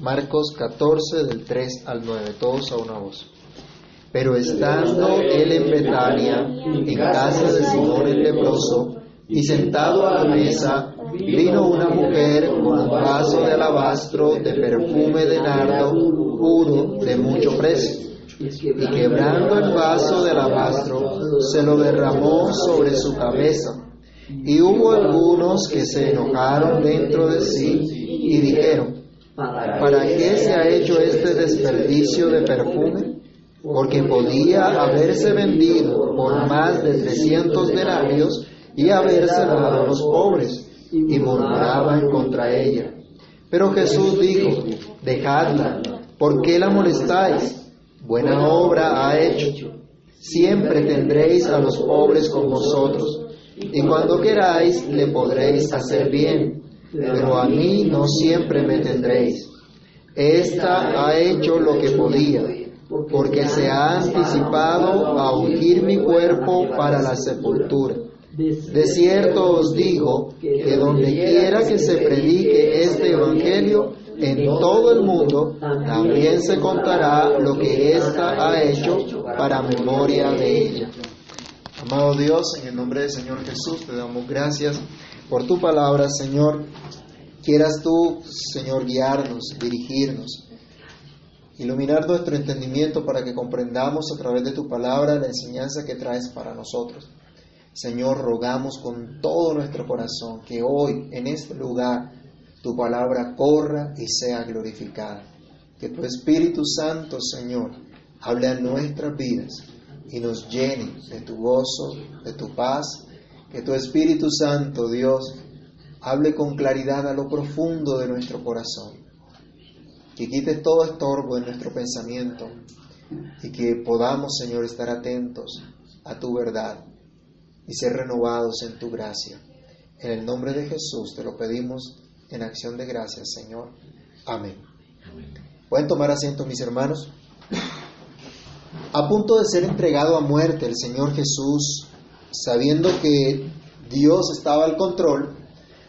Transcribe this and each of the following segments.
Marcos 14 del 3 al 9, todos a una voz. Pero estando él en Betania, en casa de Simón el leproso, y sentado a la mesa, vino una mujer con un vaso de alabastro de perfume de nardo puro de mucho precio. Y quebrando el vaso de alabastro, se lo derramó sobre su cabeza. Y hubo algunos que se enojaron dentro de sí y dijeron, ¿para qué se ha hecho este desperdicio de perfume? Porque podía haberse vendido por más de 300 denarios y haberse dado a los pobres. Y murmuraban contra ella. Pero Jesús dijo, dejadla, ¿por qué la molestáis? Buena obra ha hecho. Siempre tendréis a los pobres con vosotros, y cuando queráis le podréis hacer bien, pero a mí no siempre me tendréis. Esta ha hecho lo que podía, porque se ha anticipado a ungir mi cuerpo para la sepultura. De cierto os digo que donde quiera que se predique este Evangelio, en todo el mundo, también se contará lo que ésta ha hecho para memoria de ella. Amado Dios, en el nombre del Señor Jesús, te damos gracias por tu palabra, Señor. Quieras tú, Señor, guiarnos, dirigirnos, iluminar nuestro entendimiento para que comprendamos a través de tu palabra la enseñanza que traes para nosotros. Señor, rogamos con todo nuestro corazón que hoy, en este lugar, tu palabra corra y sea glorificada. Que tu Espíritu Santo, Señor, hable a nuestras vidas y nos llene de tu gozo, de tu paz. Que tu Espíritu Santo, Dios, hable con claridad a lo profundo de nuestro corazón. Que quites todo estorbo en nuestro pensamiento y que podamos, Señor, estar atentos a tu verdad y ser renovados en tu gracia. En el nombre de Jesús te lo pedimos en acción de gracias, Señor. Amén. Pueden tomar asiento, mis hermanos. A punto de ser entregado a muerte el Señor Jesús, sabiendo que Dios estaba al control,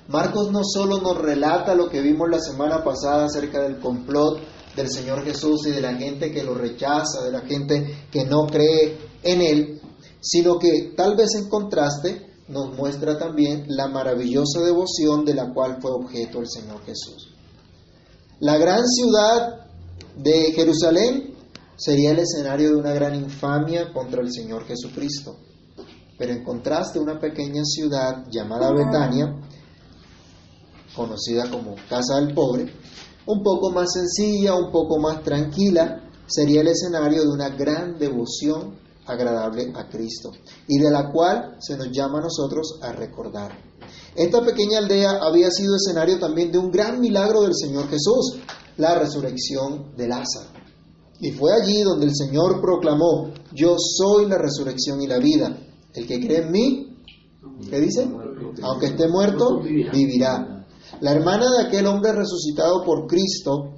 Marcos no solo nos relata lo que vimos la semana pasada acerca del complot del Señor Jesús y de la gente que lo rechaza, de la gente que no cree en Él, sino que tal vez en contraste nos muestra también la maravillosa devoción de la cual fue objeto el Señor Jesús. La gran ciudad de Jerusalén sería el escenario de una gran infamia contra el Señor Jesucristo. Pero en contraste, una pequeña ciudad llamada Betania, conocida como Casa del Pobre, un poco más sencilla, un poco más tranquila, sería el escenario de una gran devoción agradable a Cristo y de la cual se nos llama a nosotros a recordar. Esta pequeña aldea había sido escenario también de un gran milagro del Señor Jesús, la resurrección de Lázaro. Y fue allí donde el Señor proclamó, yo soy la resurrección y la vida. El que cree en mí, ¿qué dice? Aunque esté muerto, vivirá. La hermana de aquel hombre resucitado por Cristo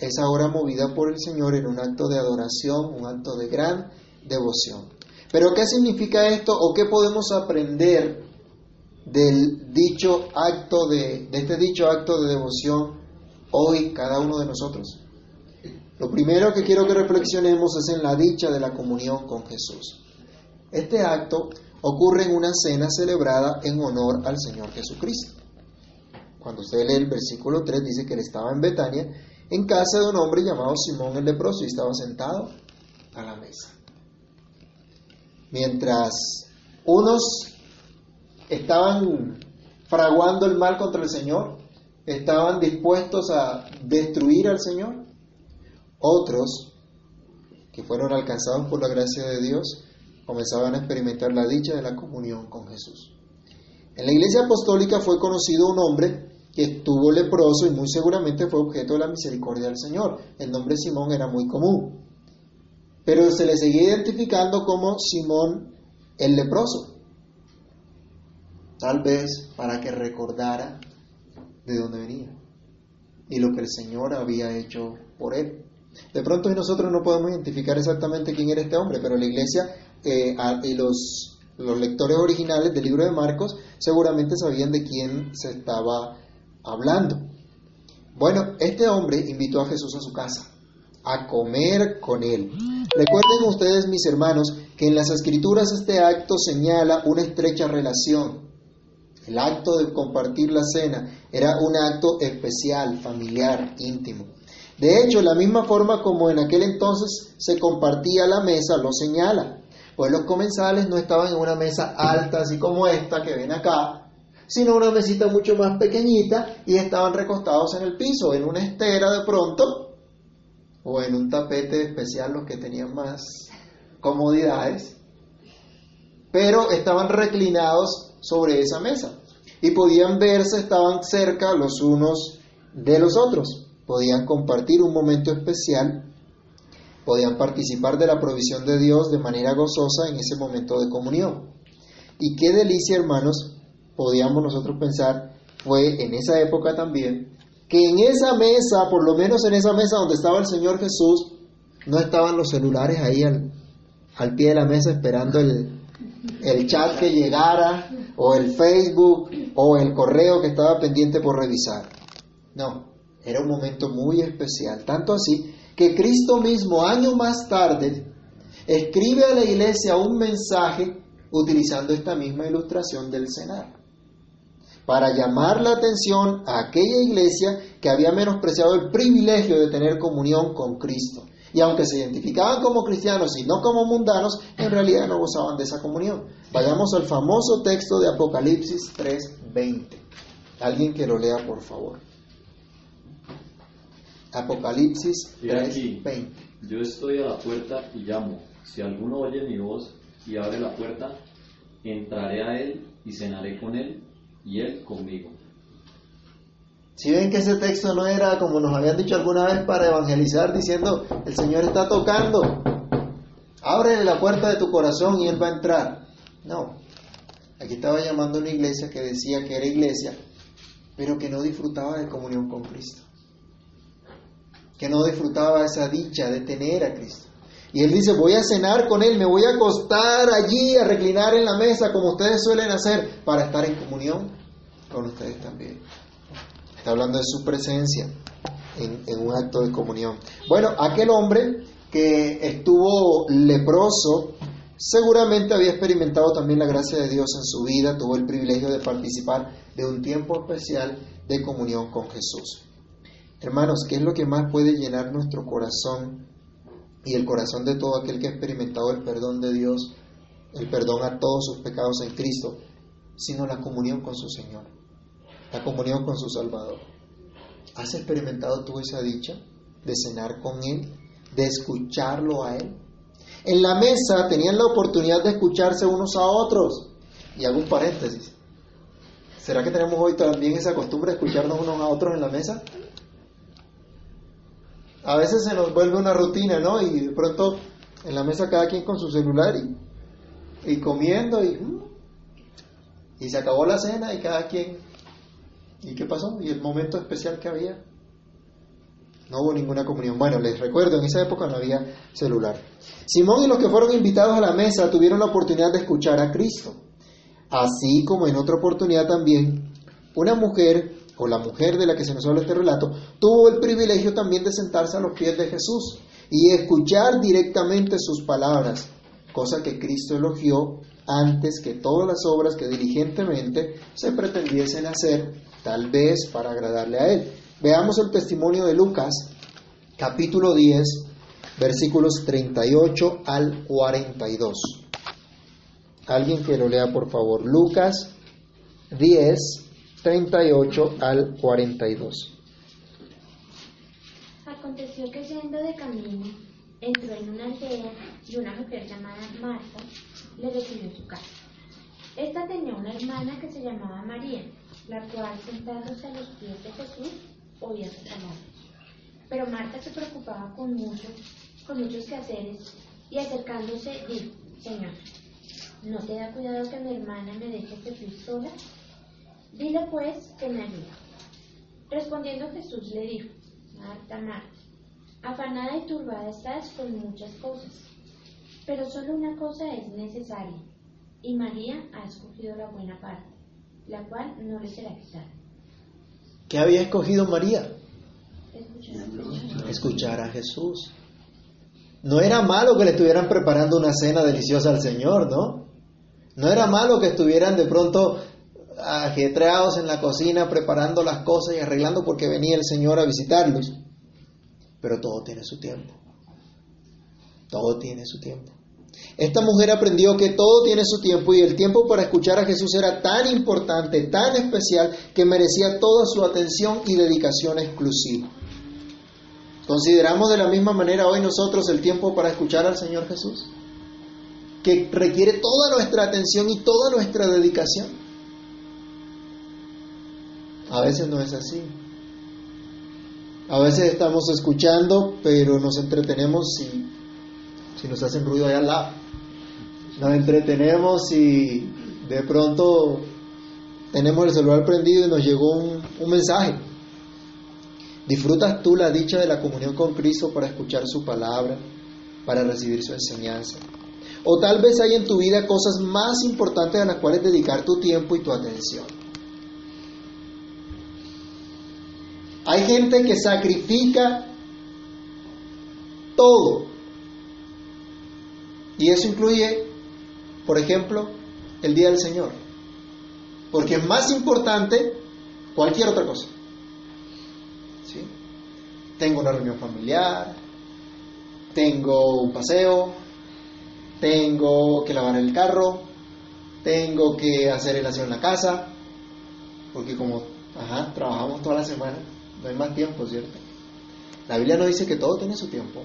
es ahora movida por el Señor en un acto de adoración, un acto de gran devoción. Pero ¿qué significa esto o qué podemos aprender del dicho acto de, de este dicho acto de devoción hoy cada uno de nosotros? Lo primero que quiero que reflexionemos es en la dicha de la comunión con Jesús. Este acto ocurre en una cena celebrada en honor al Señor Jesucristo. Cuando usted lee el versículo 3 dice que él estaba en Betania, en casa de un hombre llamado Simón el leproso y estaba sentado a la mesa. Mientras unos estaban fraguando el mal contra el Señor, estaban dispuestos a destruir al Señor, otros que fueron alcanzados por la gracia de Dios comenzaban a experimentar la dicha de la comunión con Jesús. En la iglesia apostólica fue conocido un hombre que estuvo leproso y muy seguramente fue objeto de la misericordia del Señor. El nombre Simón era muy común pero se le seguía identificando como Simón el leproso. Tal vez para que recordara de dónde venía y lo que el Señor había hecho por él. De pronto nosotros no podemos identificar exactamente quién era este hombre, pero la iglesia eh, y los, los lectores originales del libro de Marcos seguramente sabían de quién se estaba hablando. Bueno, este hombre invitó a Jesús a su casa, a comer con él. Recuerden ustedes, mis hermanos, que en las escrituras este acto señala una estrecha relación. El acto de compartir la cena era un acto especial, familiar, íntimo. De hecho, la misma forma como en aquel entonces se compartía la mesa lo señala, pues los comensales no estaban en una mesa alta, así como esta que ven acá, sino una mesita mucho más pequeñita y estaban recostados en el piso, en una estera de pronto, o en un tapete especial los que tenían más comodidades, pero estaban reclinados sobre esa mesa y podían verse, estaban cerca los unos de los otros, podían compartir un momento especial, podían participar de la provisión de Dios de manera gozosa en ese momento de comunión. Y qué delicia, hermanos, podíamos nosotros pensar fue en esa época también, que en esa mesa, por lo menos en esa mesa donde estaba el Señor Jesús, no estaban los celulares ahí al, al pie de la mesa esperando el, el chat que llegara, o el Facebook, o el correo que estaba pendiente por revisar. No, era un momento muy especial, tanto así que Cristo mismo, años más tarde, escribe a la iglesia un mensaje utilizando esta misma ilustración del cenar para llamar la atención a aquella iglesia que había menospreciado el privilegio de tener comunión con Cristo. Y aunque se identificaban como cristianos y no como mundanos, en realidad no gozaban de esa comunión. Vayamos al famoso texto de Apocalipsis 3:20. Alguien que lo lea, por favor. Apocalipsis 3:20. Yo estoy a la puerta y llamo. Si alguno oye mi voz y abre la puerta, entraré a él y cenaré con él y Él conmigo. Si ven que ese texto no era, como nos habían dicho alguna vez, para evangelizar diciendo, el Señor está tocando, ábrele la puerta de tu corazón y Él va a entrar. No, aquí estaba llamando a una iglesia que decía que era iglesia, pero que no disfrutaba de comunión con Cristo, que no disfrutaba esa dicha de tener a Cristo. Y él dice, voy a cenar con él, me voy a acostar allí, a reclinar en la mesa, como ustedes suelen hacer, para estar en comunión con ustedes también. Está hablando de su presencia en, un acto de comunión. Bueno, aquel hombre que estuvo leproso, seguramente había experimentado también la gracia de Dios en su vida, tuvo el privilegio de participar de un tiempo especial de comunión con Jesús. Hermanos, ¿qué es lo que más puede llenar nuestro corazón y el corazón de todo aquel que ha experimentado el perdón de Dios, el perdón a todos sus pecados en Cristo, sino la comunión con su Señor, la comunión con su Salvador. ¿Has experimentado tú esa dicha de cenar con Él, de escucharlo a Él? En la mesa tenían la oportunidad de escucharse unos a otros. Y hago un paréntesis. ¿Será que tenemos hoy también esa costumbre de escucharnos unos a otros en la mesa? A veces se nos vuelve una rutina, ¿no? Y de pronto en la mesa cada quien con su celular y, y comiendo y, y se acabó la cena y cada quien... ¿Y qué pasó? ¿Y el momento especial que había? No hubo ninguna comunión. Bueno, les recuerdo, en esa época no había celular. Simón y los que fueron invitados a la mesa tuvieron la oportunidad de escuchar a Cristo. Así como en otra oportunidad también, una mujer o la mujer de la que se nos habla este relato, tuvo el privilegio también de sentarse a los pies de Jesús y escuchar directamente sus palabras, cosa que Cristo elogió antes que todas las obras que diligentemente se pretendiesen hacer, tal vez para agradarle a Él. Veamos el testimonio de Lucas, capítulo 10, versículos 38 al 42. Alguien que lo lea, por favor. Lucas 10, 38 al 42. Aconteció que yendo de camino, entró en una aldea y una mujer llamada Marta le recibió su casa. Esta tenía una hermana que se llamaba María, la cual sentándose a los pies de Jesús oía su palabra. Pero Marta se preocupaba con muchos, con muchos quehaceres y acercándose dijo, Señor, ¿no te da cuidado que mi hermana me deje servir sola? Dile pues que me ayuda. Respondiendo Jesús le dijo, Marta, Marta, afanada y turbada estás con muchas cosas, pero solo una cosa es necesaria, y María ha escogido la buena parte, la cual no le será quitada. ¿Qué había escogido María? Escuchar a Jesús. No era malo que le estuvieran preparando una cena deliciosa al Señor, ¿no? No era malo que estuvieran de pronto ajetreados en la cocina preparando las cosas y arreglando porque venía el Señor a visitarlos. Pero todo tiene su tiempo. Todo tiene su tiempo. Esta mujer aprendió que todo tiene su tiempo y el tiempo para escuchar a Jesús era tan importante, tan especial, que merecía toda su atención y dedicación exclusiva. ¿Consideramos de la misma manera hoy nosotros el tiempo para escuchar al Señor Jesús? Que requiere toda nuestra atención y toda nuestra dedicación. A veces no es así. A veces estamos escuchando, pero nos entretenemos si, si nos hacen ruido allá al lado. Nos entretenemos y de pronto tenemos el celular prendido y nos llegó un, un mensaje. ¿Disfrutas tú la dicha de la comunión con Cristo para escuchar su palabra, para recibir su enseñanza? O tal vez hay en tu vida cosas más importantes a las cuales dedicar tu tiempo y tu atención. Hay gente que sacrifica todo. Y eso incluye, por ejemplo, el Día del Señor. Porque es más importante cualquier otra cosa. Tengo una reunión familiar, tengo un paseo, tengo que lavar el carro, tengo que hacer el aseo en la casa, porque como ajá, trabajamos toda la semana, no hay más tiempo, ¿cierto? La Biblia nos dice que todo tiene su tiempo.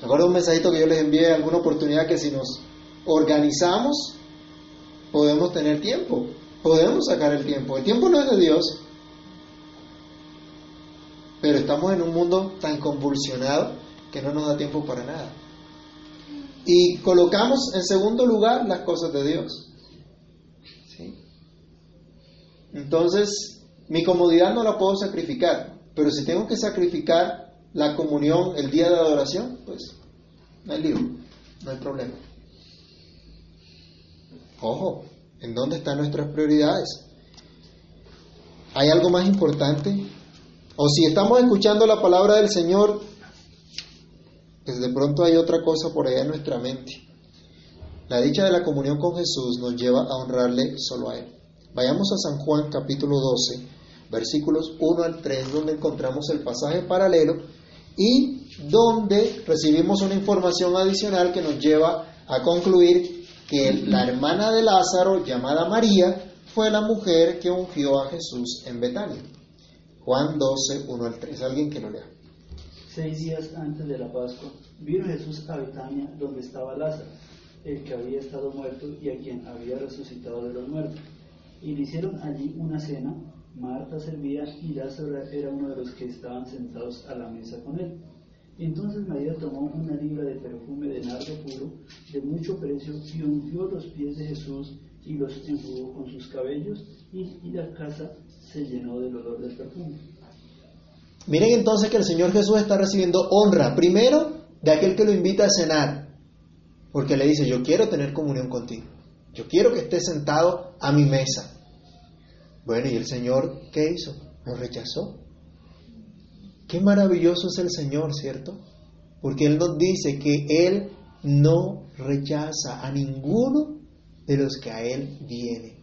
¿Recuerdo un mensajito que yo les envié alguna oportunidad que si nos organizamos podemos tener tiempo, podemos sacar el tiempo. El tiempo no es de Dios, pero estamos en un mundo tan convulsionado que no nos da tiempo para nada. Y colocamos en segundo lugar las cosas de Dios. Entonces, mi comodidad no la puedo sacrificar, pero si tengo que sacrificar la comunión el día de adoración, pues no hay lío, no hay problema. Ojo, ¿en dónde están nuestras prioridades? ¿Hay algo más importante? O si estamos escuchando la palabra del Señor, pues de pronto hay otra cosa por allá en nuestra mente. La dicha de la comunión con Jesús nos lleva a honrarle solo a Él. Vayamos a San Juan capítulo 12, versículos 1 al 3, donde encontramos el pasaje paralelo y donde recibimos una información adicional que nos lleva a concluir que la hermana de Lázaro, llamada María, fue la mujer que ungió a Jesús en Betania. Juan 12, 1 al 3. Alguien que lo lea. Seis días antes de la Pascua, vino Jesús a Betania, donde estaba Lázaro, el que había estado muerto y a quien había resucitado de los muertos. Y le hicieron allí una cena. Marta servía y Lázaro era uno de los que estaban sentados a la mesa con él. Entonces María tomó una libra de perfume de nardo puro, de mucho precio, y ungió los pies de Jesús y los enjugó con sus cabellos, y, y la casa se llenó del olor del perfume. Miren entonces que el Señor Jesús está recibiendo honra, primero de aquel que lo invita a cenar, porque le dice, yo quiero tener comunión contigo, yo quiero que estés sentado a mi mesa. Bueno, ¿y el Señor qué hizo? Lo rechazó. Qué maravilloso es el Señor, ¿cierto? Porque Él nos dice que Él no rechaza a ninguno de los que a Él vienen.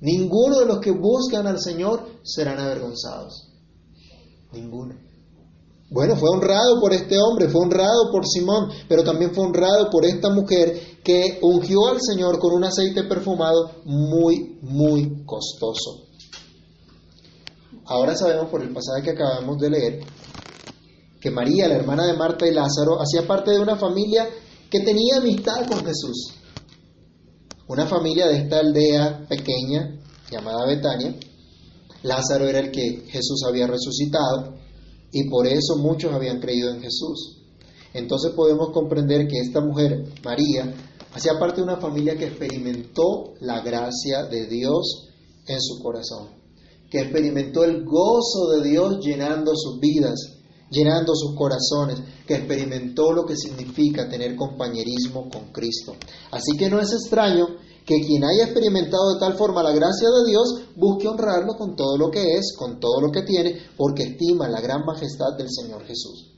Ninguno de los que buscan al Señor serán avergonzados. Ninguno. Bueno, fue honrado por este hombre, fue honrado por Simón, pero también fue honrado por esta mujer que ungió al Señor con un aceite perfumado muy, muy costoso. Ahora sabemos por el pasaje que acabamos de leer que María, la hermana de Marta y Lázaro, hacía parte de una familia que tenía amistad con Jesús. Una familia de esta aldea pequeña llamada Betania. Lázaro era el que Jesús había resucitado y por eso muchos habían creído en Jesús. Entonces podemos comprender que esta mujer, María, hacía parte de una familia que experimentó la gracia de Dios en su corazón, que experimentó el gozo de Dios llenando sus vidas, llenando sus corazones, que experimentó lo que significa tener compañerismo con Cristo. Así que no es extraño que quien haya experimentado de tal forma la gracia de Dios, busque honrarlo con todo lo que es, con todo lo que tiene, porque estima la gran majestad del Señor Jesús.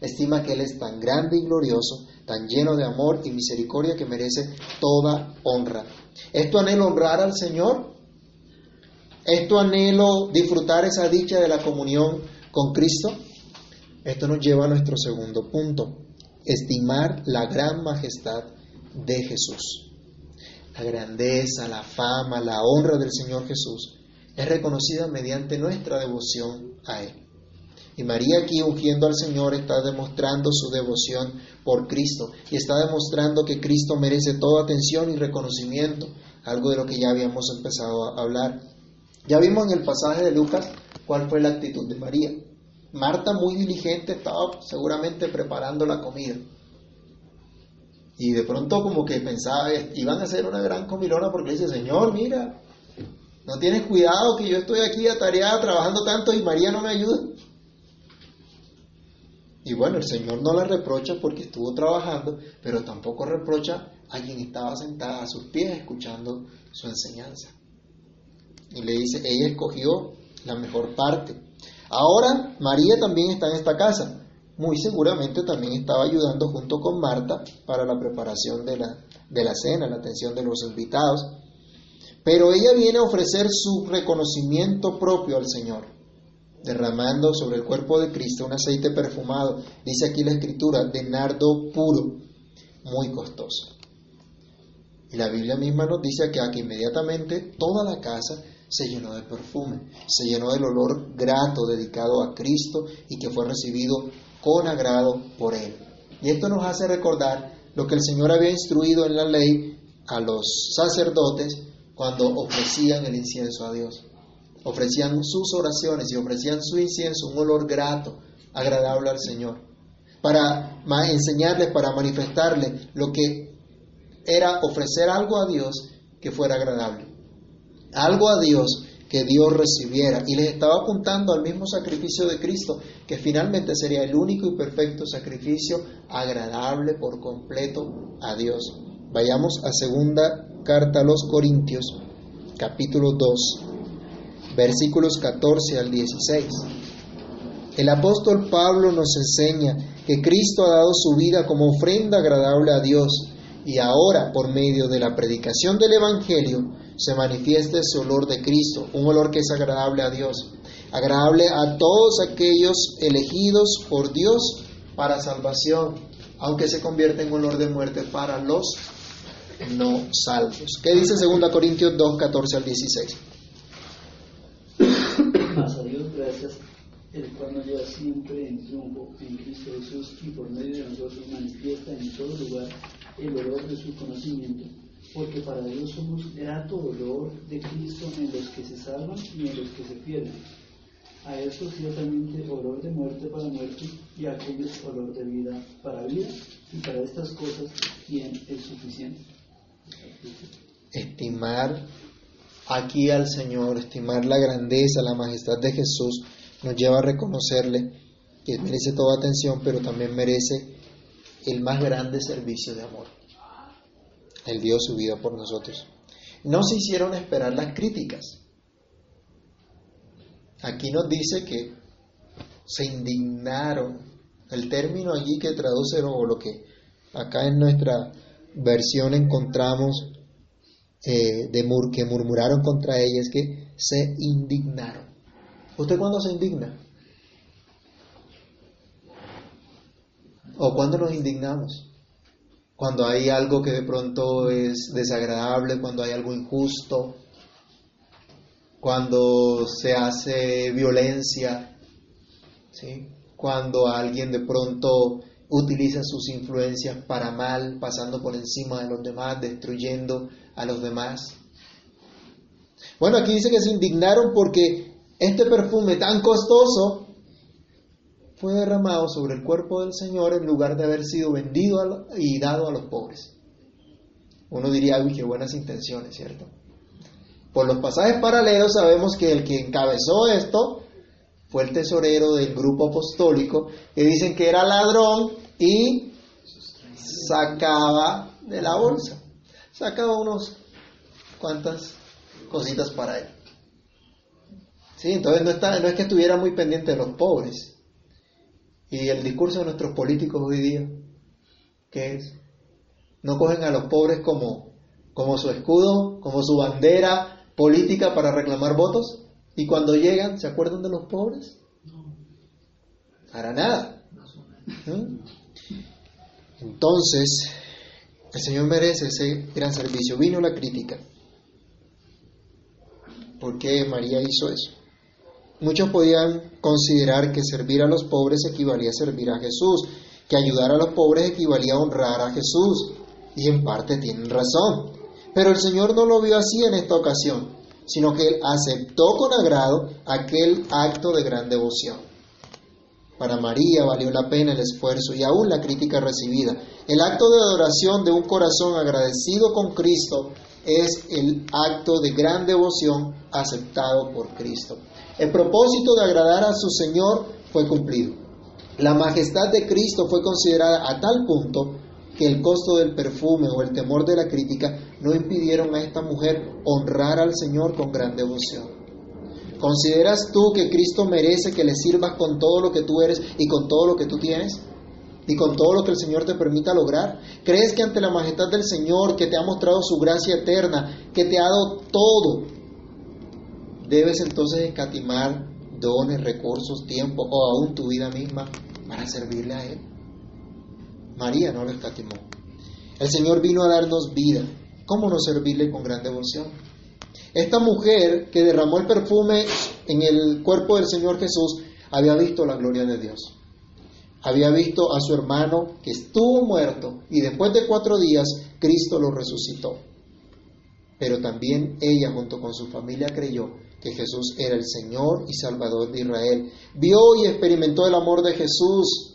Estima que Él es tan grande y glorioso, tan lleno de amor y misericordia que merece toda honra. ¿Esto anhelo honrar al Señor? ¿Esto anhelo disfrutar esa dicha de la comunión con Cristo? Esto nos lleva a nuestro segundo punto, estimar la gran majestad de Jesús. La grandeza, la fama, la honra del Señor Jesús es reconocida mediante nuestra devoción a Él. Y María aquí ungiendo al Señor está demostrando su devoción por Cristo y está demostrando que Cristo merece toda atención y reconocimiento, algo de lo que ya habíamos empezado a hablar. Ya vimos en el pasaje de Lucas cuál fue la actitud de María. Marta, muy diligente, estaba seguramente preparando la comida. Y de pronto como que pensaba, iban a hacer una gran comilona porque dice, Señor, mira, no tienes cuidado que yo estoy aquí atareada trabajando tanto y María no me ayuda. Y bueno, el Señor no la reprocha porque estuvo trabajando, pero tampoco reprocha a quien estaba sentada a sus pies escuchando su enseñanza. Y le dice, ella escogió la mejor parte. Ahora María también está en esta casa. Muy seguramente también estaba ayudando junto con Marta para la preparación de la, de la cena, la atención de los invitados. Pero ella viene a ofrecer su reconocimiento propio al Señor, derramando sobre el cuerpo de Cristo un aceite perfumado, dice aquí la escritura, de nardo puro, muy costoso. Y la Biblia misma nos dice que aquí inmediatamente toda la casa se llenó de perfume, se llenó del olor grato dedicado a Cristo y que fue recibido con agrado por Él. Y esto nos hace recordar lo que el Señor había instruido en la ley a los sacerdotes cuando ofrecían el incienso a Dios. Ofrecían sus oraciones y ofrecían su incienso, un olor grato, agradable al Señor, para enseñarles, para manifestarles lo que era ofrecer algo a Dios que fuera agradable algo a Dios que Dios recibiera y les estaba apuntando al mismo sacrificio de Cristo, que finalmente sería el único y perfecto sacrificio agradable por completo a Dios. Vayamos a segunda carta a los Corintios, capítulo 2, versículos 14 al 16. El apóstol Pablo nos enseña que Cristo ha dado su vida como ofrenda agradable a Dios y ahora por medio de la predicación del Evangelio se manifiesta ese olor de Cristo, un olor que es agradable a Dios, agradable a todos aquellos elegidos por Dios para salvación, aunque se convierte en olor de muerte para los no salvos. ¿Qué dice 2 Corintios 2, 14 al 16? Mas a Dios gracias, el cual nos lleva siempre en triunfo en Cristo Jesús y por medio de nosotros manifiesta en todo lugar el olor de su conocimiento porque para Dios somos grato dolor de Cristo en los que se salvan y en los que se pierden. A estos ciertamente olor de muerte para muerte y a aquellos olor de vida para vida y para estas cosas ¿quién es suficiente? Estimar aquí al Señor, estimar la grandeza, la majestad de Jesús, nos lleva a reconocerle que merece toda atención, pero también merece el más grande servicio de amor. Él dio su vida por nosotros. No se hicieron esperar las críticas. Aquí nos dice que se indignaron. El término allí que traduce o lo que acá en nuestra versión encontramos eh, de mur, que murmuraron contra ella es que se indignaron. ¿Usted cuándo se indigna? ¿O cuándo nos indignamos? cuando hay algo que de pronto es desagradable, cuando hay algo injusto, cuando se hace violencia, ¿sí? cuando alguien de pronto utiliza sus influencias para mal, pasando por encima de los demás, destruyendo a los demás. Bueno, aquí dice que se indignaron porque este perfume tan costoso fue derramado sobre el cuerpo del Señor en lugar de haber sido vendido y dado a los pobres. Uno diría, uy, qué buenas intenciones, ¿cierto? Por los pasajes paralelos sabemos que el que encabezó esto fue el tesorero del grupo apostólico, que dicen que era ladrón y sacaba de la bolsa, sacaba unos cuantas cositas para él. Sí, entonces no, está, no es que estuviera muy pendiente de los pobres. Y el discurso de nuestros políticos hoy día, ¿qué es? No cogen a los pobres como, como su escudo, como su bandera política para reclamar votos. Y cuando llegan, ¿se acuerdan de los pobres? Para nada. ¿Mm? Entonces, el Señor merece ese gran servicio. Vino la crítica. ¿Por qué María hizo eso? Muchos podían considerar que servir a los pobres equivalía a servir a Jesús, que ayudar a los pobres equivalía a honrar a Jesús. Y en parte tienen razón. Pero el Señor no lo vio así en esta ocasión, sino que Él aceptó con agrado aquel acto de gran devoción. Para María valió la pena el esfuerzo y aún la crítica recibida. El acto de adoración de un corazón agradecido con Cristo es el acto de gran devoción aceptado por Cristo. El propósito de agradar a su Señor fue cumplido. La majestad de Cristo fue considerada a tal punto que el costo del perfume o el temor de la crítica no impidieron a esta mujer honrar al Señor con gran devoción. ¿Consideras tú que Cristo merece que le sirvas con todo lo que tú eres y con todo lo que tú tienes? ¿Y con todo lo que el Señor te permita lograr? ¿Crees que ante la majestad del Señor, que te ha mostrado su gracia eterna, que te ha dado todo, debes entonces escatimar dones, recursos, tiempo o aún tu vida misma para servirle a Él? María no lo escatimó. El Señor vino a darnos vida. ¿Cómo no servirle con gran devoción? Esta mujer que derramó el perfume en el cuerpo del Señor Jesús había visto la gloria de Dios. Había visto a su hermano que estuvo muerto y después de cuatro días Cristo lo resucitó. Pero también ella junto con su familia creyó que Jesús era el Señor y Salvador de Israel. Vio y experimentó el amor de Jesús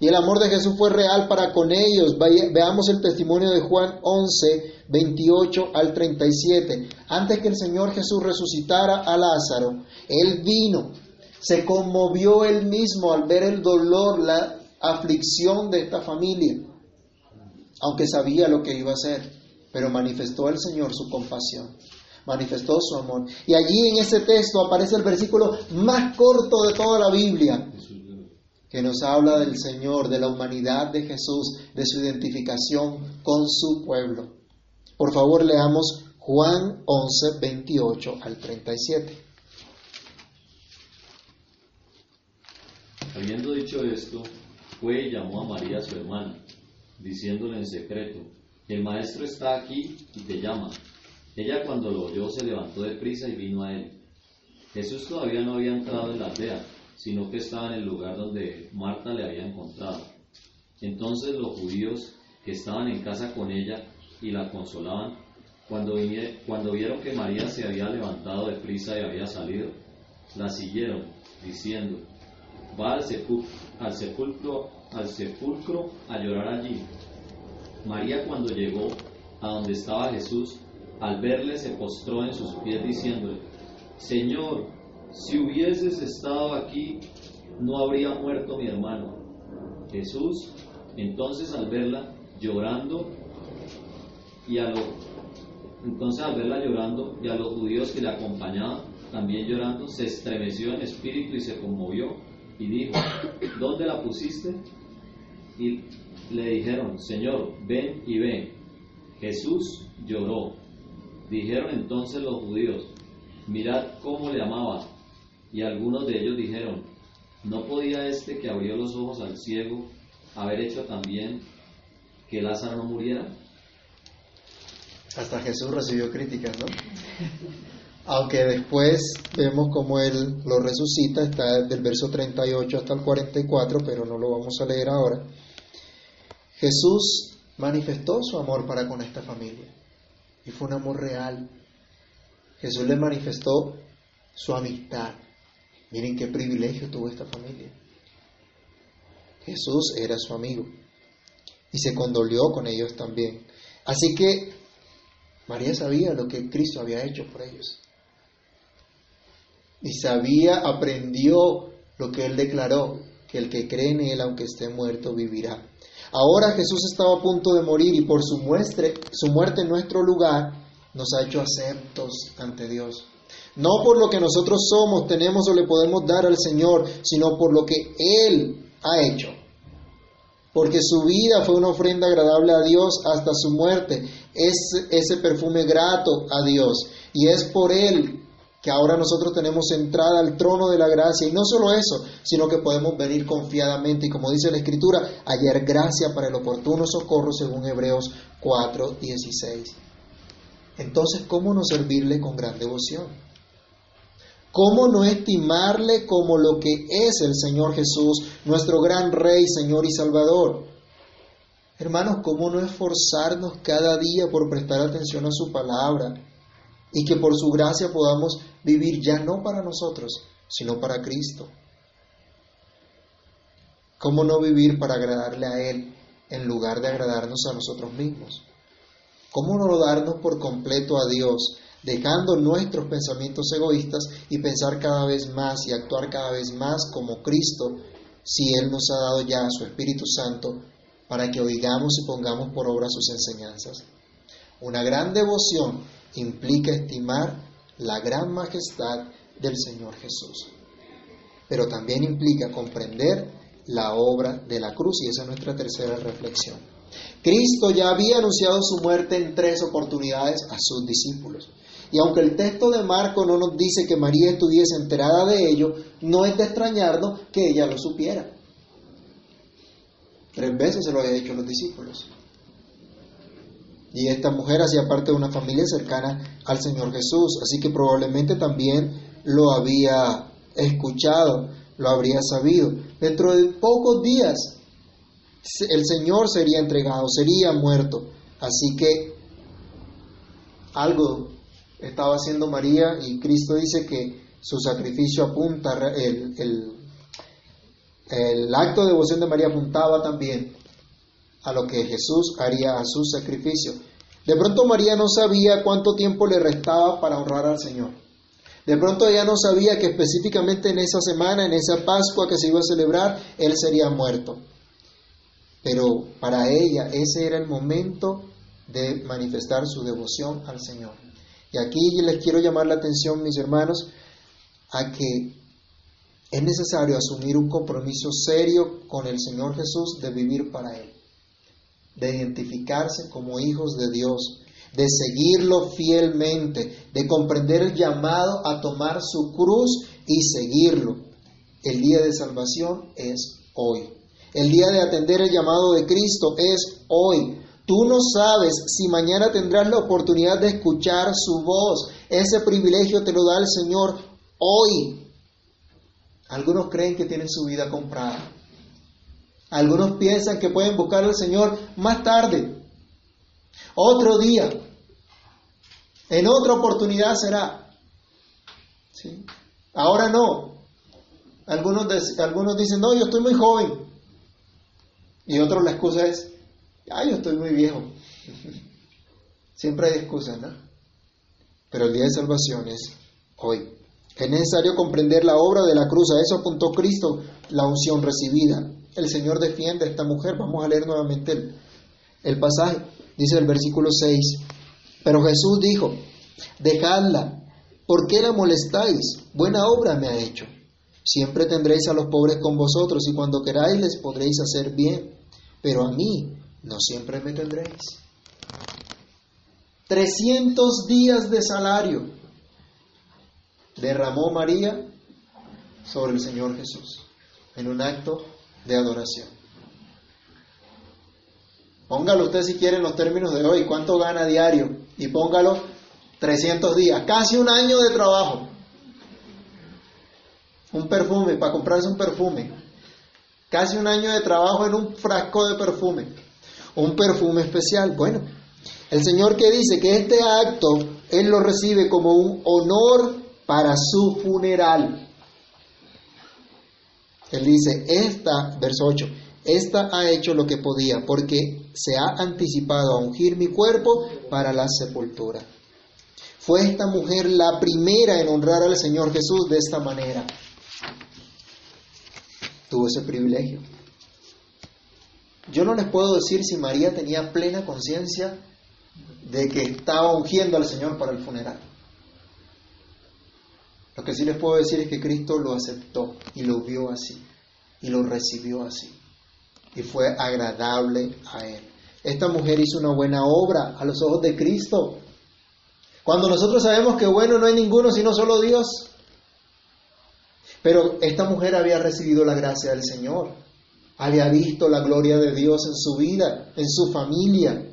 y el amor de Jesús fue real para con ellos. Veamos el testimonio de Juan 11, 28 al 37. Antes que el Señor Jesús resucitara a Lázaro, Él vino, se conmovió Él mismo al ver el dolor, la aflicción de esta familia, aunque sabía lo que iba a hacer, pero manifestó al Señor su compasión manifestó su amor. Y allí en ese texto aparece el versículo más corto de toda la Biblia, que nos habla del Señor, de la humanidad de Jesús, de su identificación con su pueblo. Por favor, leamos Juan 11, 28 al 37. Habiendo dicho esto, fue y llamó a María su hermana, diciéndole en secreto, el maestro está aquí y te llama. Ella cuando lo oyó se levantó de prisa y vino a él. Jesús todavía no había entrado en la aldea, sino que estaba en el lugar donde Marta le había encontrado. Entonces los judíos que estaban en casa con ella y la consolaban, cuando, cuando vieron que María se había levantado de prisa y había salido, la siguieron, diciendo, va al sepulcro, al sepulcro, al sepulcro a llorar allí. María cuando llegó a donde estaba Jesús, al verle se postró en sus pies diciéndole, Señor, si hubieses estado aquí, no habría muerto mi hermano. Jesús, entonces al verla llorando, y a entonces al verla llorando y a los judíos que le acompañaban también llorando, se estremeció en espíritu y se conmovió y dijo, ¿dónde la pusiste? Y le dijeron, Señor, ven y ven. Jesús lloró. Dijeron entonces los judíos, mirad cómo le amaba. Y algunos de ellos dijeron, ¿no podía este que abrió los ojos al ciego haber hecho también que Lázaro no muriera? Hasta Jesús recibió críticas, ¿no? Aunque después vemos cómo Él lo resucita, está del verso 38 hasta el 44, pero no lo vamos a leer ahora. Jesús manifestó su amor para con esta familia y fue un amor real. Jesús le manifestó su amistad. Miren qué privilegio tuvo esta familia. Jesús era su amigo y se condolió con ellos también. Así que María sabía lo que Cristo había hecho por ellos. Y sabía, aprendió lo que Él declaró, que el que cree en Él, aunque esté muerto, vivirá. Ahora Jesús estaba a punto de morir y por su, muestre, su muerte en nuestro lugar, nos ha hecho aceptos ante Dios. No por lo que nosotros somos, tenemos o le podemos dar al Señor, sino por lo que Él ha hecho. Porque su vida fue una ofrenda agradable a Dios hasta su muerte. Es ese perfume grato a Dios. Y es por Él que ahora nosotros tenemos entrada al trono de la gracia. Y no solo eso, sino que podemos venir confiadamente. Y como dice la Escritura, hallar gracia para el oportuno socorro según Hebreos 4, 16. Entonces, ¿cómo no servirle con gran devoción? ¿Cómo no estimarle como lo que es el Señor Jesús, nuestro gran Rey, Señor y Salvador? Hermanos, ¿cómo no esforzarnos cada día por prestar atención a su palabra y que por su gracia podamos vivir ya no para nosotros, sino para Cristo? ¿Cómo no vivir para agradarle a Él en lugar de agradarnos a nosotros mismos? ¿Cómo no darnos por completo a Dios, dejando nuestros pensamientos egoístas y pensar cada vez más y actuar cada vez más como Cristo, si Él nos ha dado ya su Espíritu Santo para que oigamos y pongamos por obra sus enseñanzas? Una gran devoción implica estimar la gran majestad del Señor Jesús, pero también implica comprender la obra de la cruz y esa es nuestra tercera reflexión. Cristo ya había anunciado su muerte en tres oportunidades a sus discípulos. Y aunque el texto de Marco no nos dice que María estuviese enterada de ello, no es de extrañarnos que ella lo supiera. Tres veces se lo había dicho a los discípulos. Y esta mujer hacía parte de una familia cercana al Señor Jesús, así que probablemente también lo había escuchado, lo habría sabido. Dentro de pocos días el Señor sería entregado, sería muerto. Así que algo estaba haciendo María y Cristo dice que su sacrificio apunta, el, el, acto de devoción de María apuntaba también a lo que Jesús haría a su sacrificio. De pronto María no sabía cuánto tiempo le restaba para honrar al Señor. De pronto ella no sabía que específicamente en esa semana, en esa Pascua que se iba a celebrar, Él sería muerto. Pero para ella ese era el momento de manifestar su devoción al Señor. Y aquí les quiero llamar la atención, mis hermanos, a que es necesario asumir un compromiso serio con el Señor Jesús de vivir para Él, de identificarse como hijos de Dios, de seguirlo fielmente, de comprender el llamado a tomar su cruz y seguirlo. El día de salvación es hoy. El día de atender el llamado de Cristo es hoy. Tú no sabes si mañana tendrás la oportunidad de escuchar su voz. Ese privilegio te lo da el Señor hoy. Algunos creen que tienen su vida comprada. Algunos piensan que pueden buscar al Señor más tarde. Otro día. En otra oportunidad será. ¿Sí? Ahora no. Algunos, algunos dicen, no, yo estoy muy joven. Y otros la excusa es, ah, yo estoy muy viejo. Siempre hay excusas, ¿no? Pero el día de salvación es hoy. Es necesario comprender la obra de la cruz. A eso apuntó Cristo, la unción recibida. El Señor defiende a esta mujer. Vamos a leer nuevamente el, el pasaje. Dice el versículo 6. Pero Jesús dijo, dejadla, ¿por qué la molestáis? Buena obra me ha hecho. Siempre tendréis a los pobres con vosotros y cuando queráis les podréis hacer bien pero a mí no siempre me tendréis. 300 días de salario derramó María sobre el Señor Jesús en un acto de adoración. Póngalo usted si quiere en los términos de hoy, cuánto gana diario y póngalo 300 días, casi un año de trabajo. Un perfume, para comprarse un perfume, Casi un año de trabajo en un frasco de perfume. Un perfume especial. Bueno, el Señor que dice que este acto Él lo recibe como un honor para su funeral. Él dice, esta, verso 8, esta ha hecho lo que podía porque se ha anticipado a ungir mi cuerpo para la sepultura. Fue esta mujer la primera en honrar al Señor Jesús de esta manera tuvo ese privilegio. Yo no les puedo decir si María tenía plena conciencia de que estaba ungiendo al Señor para el funeral. Lo que sí les puedo decir es que Cristo lo aceptó y lo vio así y lo recibió así y fue agradable a él. Esta mujer hizo una buena obra a los ojos de Cristo. Cuando nosotros sabemos que bueno no hay ninguno sino solo Dios. Pero esta mujer había recibido la gracia del Señor. Había visto la gloria de Dios en su vida, en su familia.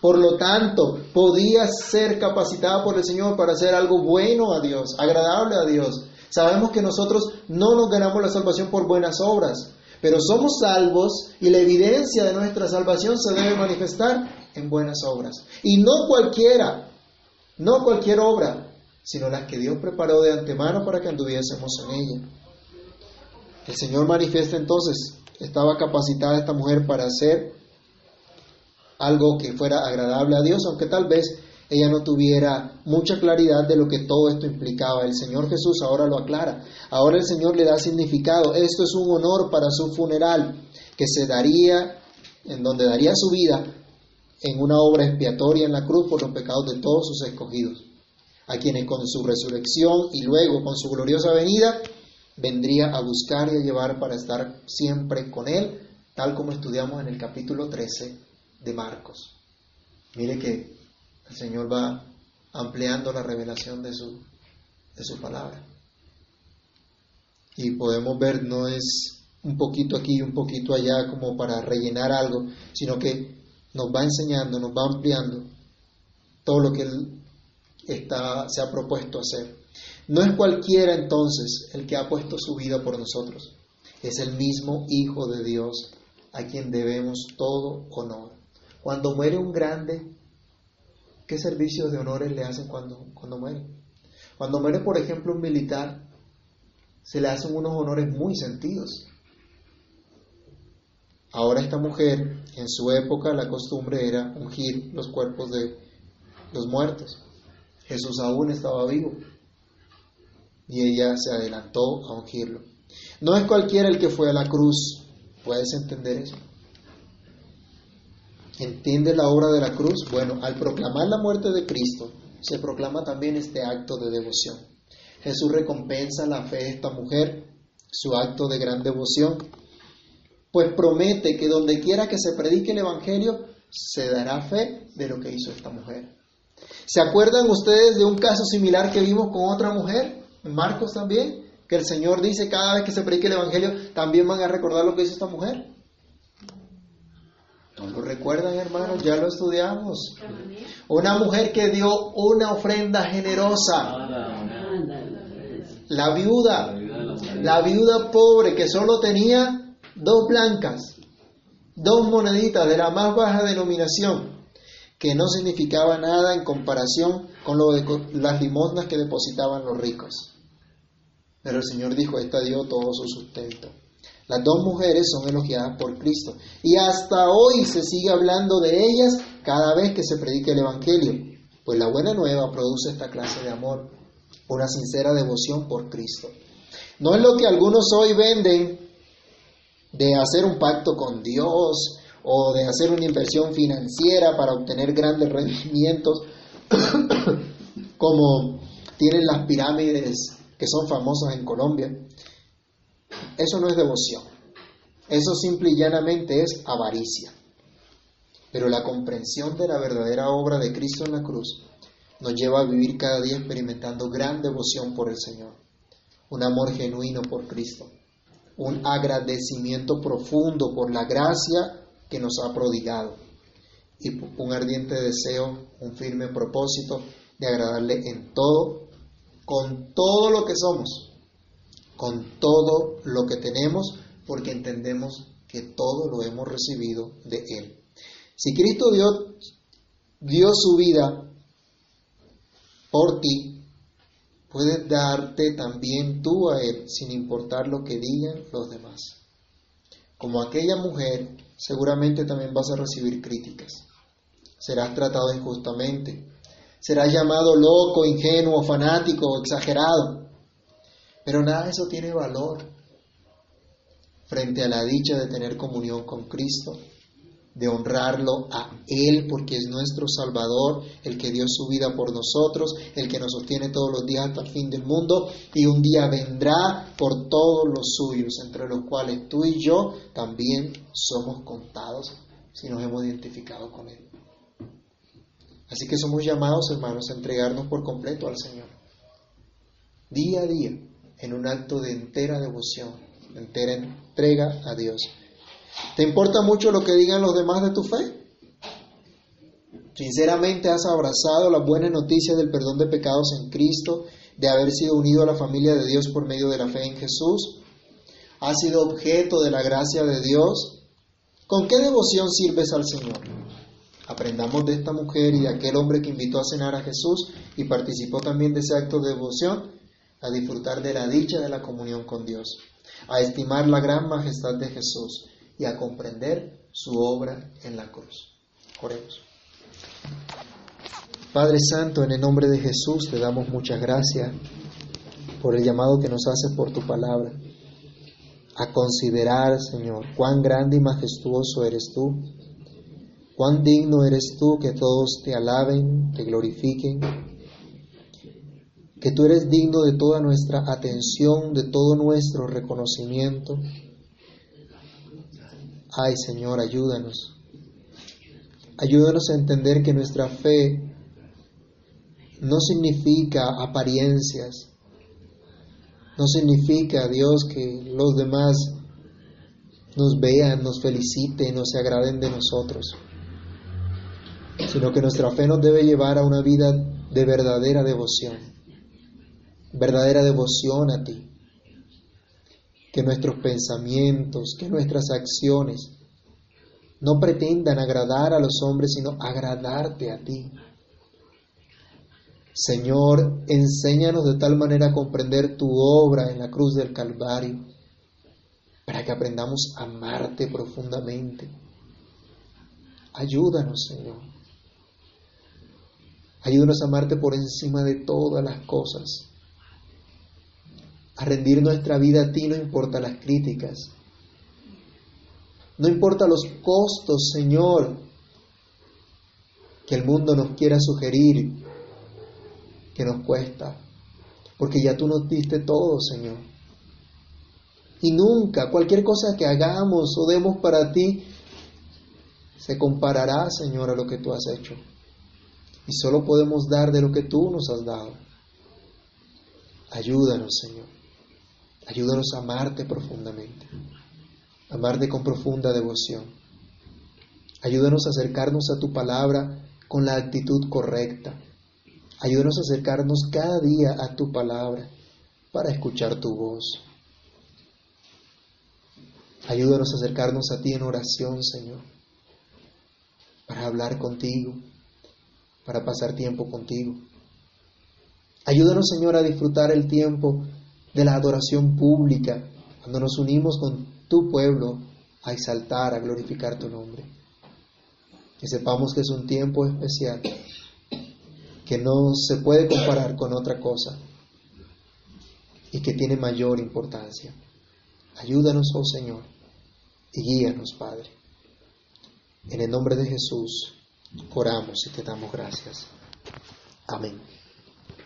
Por lo tanto, podía ser capacitada por el Señor para hacer algo bueno a Dios, agradable a Dios. Sabemos que nosotros no nos ganamos la salvación por buenas obras, pero somos salvos y la evidencia de nuestra salvación se debe manifestar en buenas obras. Y no cualquiera, no cualquier obra, sino las que Dios preparó de antemano para que anduviésemos en ella. El Señor manifiesta entonces, estaba capacitada esta mujer para hacer algo que fuera agradable a Dios, aunque tal vez ella no tuviera mucha claridad de lo que todo esto implicaba. El Señor Jesús ahora lo aclara. Ahora el Señor le da significado. Esto es un honor para su funeral que se daría, en donde daría su vida en una obra expiatoria en la cruz por los pecados de todos sus escogidos, a quienes con su resurrección y luego con su gloriosa venida vendría a buscar y a llevar para estar siempre con Él, tal como estudiamos en el capítulo 13 de Marcos. Mire que el Señor va ampliando la revelación de su, de su palabra. Y podemos ver, no es un poquito aquí y un poquito allá como para rellenar algo, sino que nos va enseñando, nos va ampliando todo lo que Él está, se ha propuesto hacer. No es cualquiera entonces el que ha puesto su vida por nosotros, es el mismo Hijo de Dios a quien debemos todo honor. Cuando muere un grande, ¿qué servicios de honores le hacen cuando, cuando muere? Cuando muere, por ejemplo, un militar, se le hacen unos honores muy sentidos. Ahora esta mujer, en su época la costumbre era ungir los cuerpos de los muertos. Jesús aún estaba vivo y ella se adelantó a ungirlo. No es cualquiera el que fue a la cruz, ¿puedes entender eso? ¿Entiende la obra de la cruz? Bueno, al proclamar la muerte de Cristo, se proclama también este acto de devoción. Jesús recompensa la fe de esta mujer, su acto de gran devoción, pues promete que donde quiera que se predique el Evangelio, se dará fe de lo que hizo esta mujer. ¿Se acuerdan ustedes de un caso similar que vimos con otra mujer? Marcos también, que el Señor dice cada vez que se predique el Evangelio, también van a recordar lo que hizo esta mujer. ¿No lo recuerdan, hermanos? Ya lo estudiamos. Una mujer que dio una ofrenda generosa. La viuda. La viuda pobre que solo tenía dos blancas, dos moneditas de la más baja denominación, que no significaba nada en comparación con lo de las limosnas que depositaban los ricos. Pero el Señor dijo, esta dio todo su sustento. Las dos mujeres son elogiadas por Cristo y hasta hoy se sigue hablando de ellas cada vez que se predica el Evangelio, pues la buena nueva produce esta clase de amor, una sincera devoción por Cristo. No es lo que algunos hoy venden de hacer un pacto con Dios o de hacer una inversión financiera para obtener grandes rendimientos, como tienen las pirámides que son famosas en Colombia. Eso no es devoción. Eso simple y llanamente es avaricia. Pero la comprensión de la verdadera obra de Cristo en la cruz nos lleva a vivir cada día experimentando gran devoción por el Señor, un amor genuino por Cristo, un agradecimiento profundo por la gracia que nos ha prodigado y un ardiente deseo, un firme propósito de agradarle en todo, con todo lo que somos, con todo lo que tenemos, porque entendemos que todo lo hemos recibido de Él. Si Cristo dio, dio su vida por ti, puedes darte también tú a Él sin importar lo que digan los demás. Como aquella mujer, seguramente también vas a recibir críticas. Serás tratado injustamente. Serás llamado loco, ingenuo, fanático exagerado. Pero nada de eso tiene valor frente a la dicha de tener comunión con Cristo de honrarlo a Él porque es nuestro Salvador, el que dio su vida por nosotros, el que nos sostiene todos los días hasta el fin del mundo y un día vendrá por todos los suyos, entre los cuales tú y yo también somos contados si nos hemos identificado con Él. Así que somos llamados, hermanos, a entregarnos por completo al Señor, día a día, en un acto de entera devoción, de entera entrega a Dios. ¿Te importa mucho lo que digan los demás de tu fe? Sinceramente has abrazado las buenas noticias del perdón de pecados en Cristo, de haber sido unido a la familia de Dios por medio de la fe en Jesús. ¿Has sido objeto de la gracia de Dios? ¿Con qué devoción sirves al Señor? Aprendamos de esta mujer y de aquel hombre que invitó a cenar a Jesús y participó también de ese acto de devoción, a disfrutar de la dicha de la comunión con Dios, a estimar la gran majestad de Jesús y a comprender su obra en la cruz. Oremos. Padre Santo, en el nombre de Jesús te damos muchas gracias por el llamado que nos haces por tu palabra, a considerar, Señor, cuán grande y majestuoso eres tú, cuán digno eres tú que todos te alaben, te glorifiquen, que tú eres digno de toda nuestra atención, de todo nuestro reconocimiento, Ay Señor, ayúdanos. Ayúdanos a entender que nuestra fe no significa apariencias, no significa, Dios, que los demás nos vean, nos feliciten o se agraden de nosotros, sino que nuestra fe nos debe llevar a una vida de verdadera devoción, verdadera devoción a ti que nuestros pensamientos, que nuestras acciones no pretendan agradar a los hombres, sino agradarte a ti. Señor, enséñanos de tal manera a comprender tu obra en la cruz del Calvario, para que aprendamos a amarte profundamente. Ayúdanos, Señor. Ayúdanos a amarte por encima de todas las cosas a rendir nuestra vida a ti, no importa las críticas. No importa los costos, Señor, que el mundo nos quiera sugerir que nos cuesta, porque ya tú nos diste todo, Señor. Y nunca, cualquier cosa que hagamos o demos para ti, se comparará, Señor, a lo que tú has hecho. Y solo podemos dar de lo que tú nos has dado. Ayúdanos, Señor. Ayúdanos a amarte profundamente, amarte con profunda devoción. Ayúdanos a acercarnos a tu palabra con la actitud correcta. Ayúdanos a acercarnos cada día a tu palabra para escuchar tu voz. Ayúdanos a acercarnos a ti en oración, Señor, para hablar contigo, para pasar tiempo contigo. Ayúdanos, Señor, a disfrutar el tiempo de la adoración pública, cuando nos unimos con tu pueblo a exaltar, a glorificar tu nombre. Que sepamos que es un tiempo especial, que no se puede comparar con otra cosa y que tiene mayor importancia. Ayúdanos, oh Señor, y guíanos, Padre. En el nombre de Jesús, oramos y te damos gracias. Amén.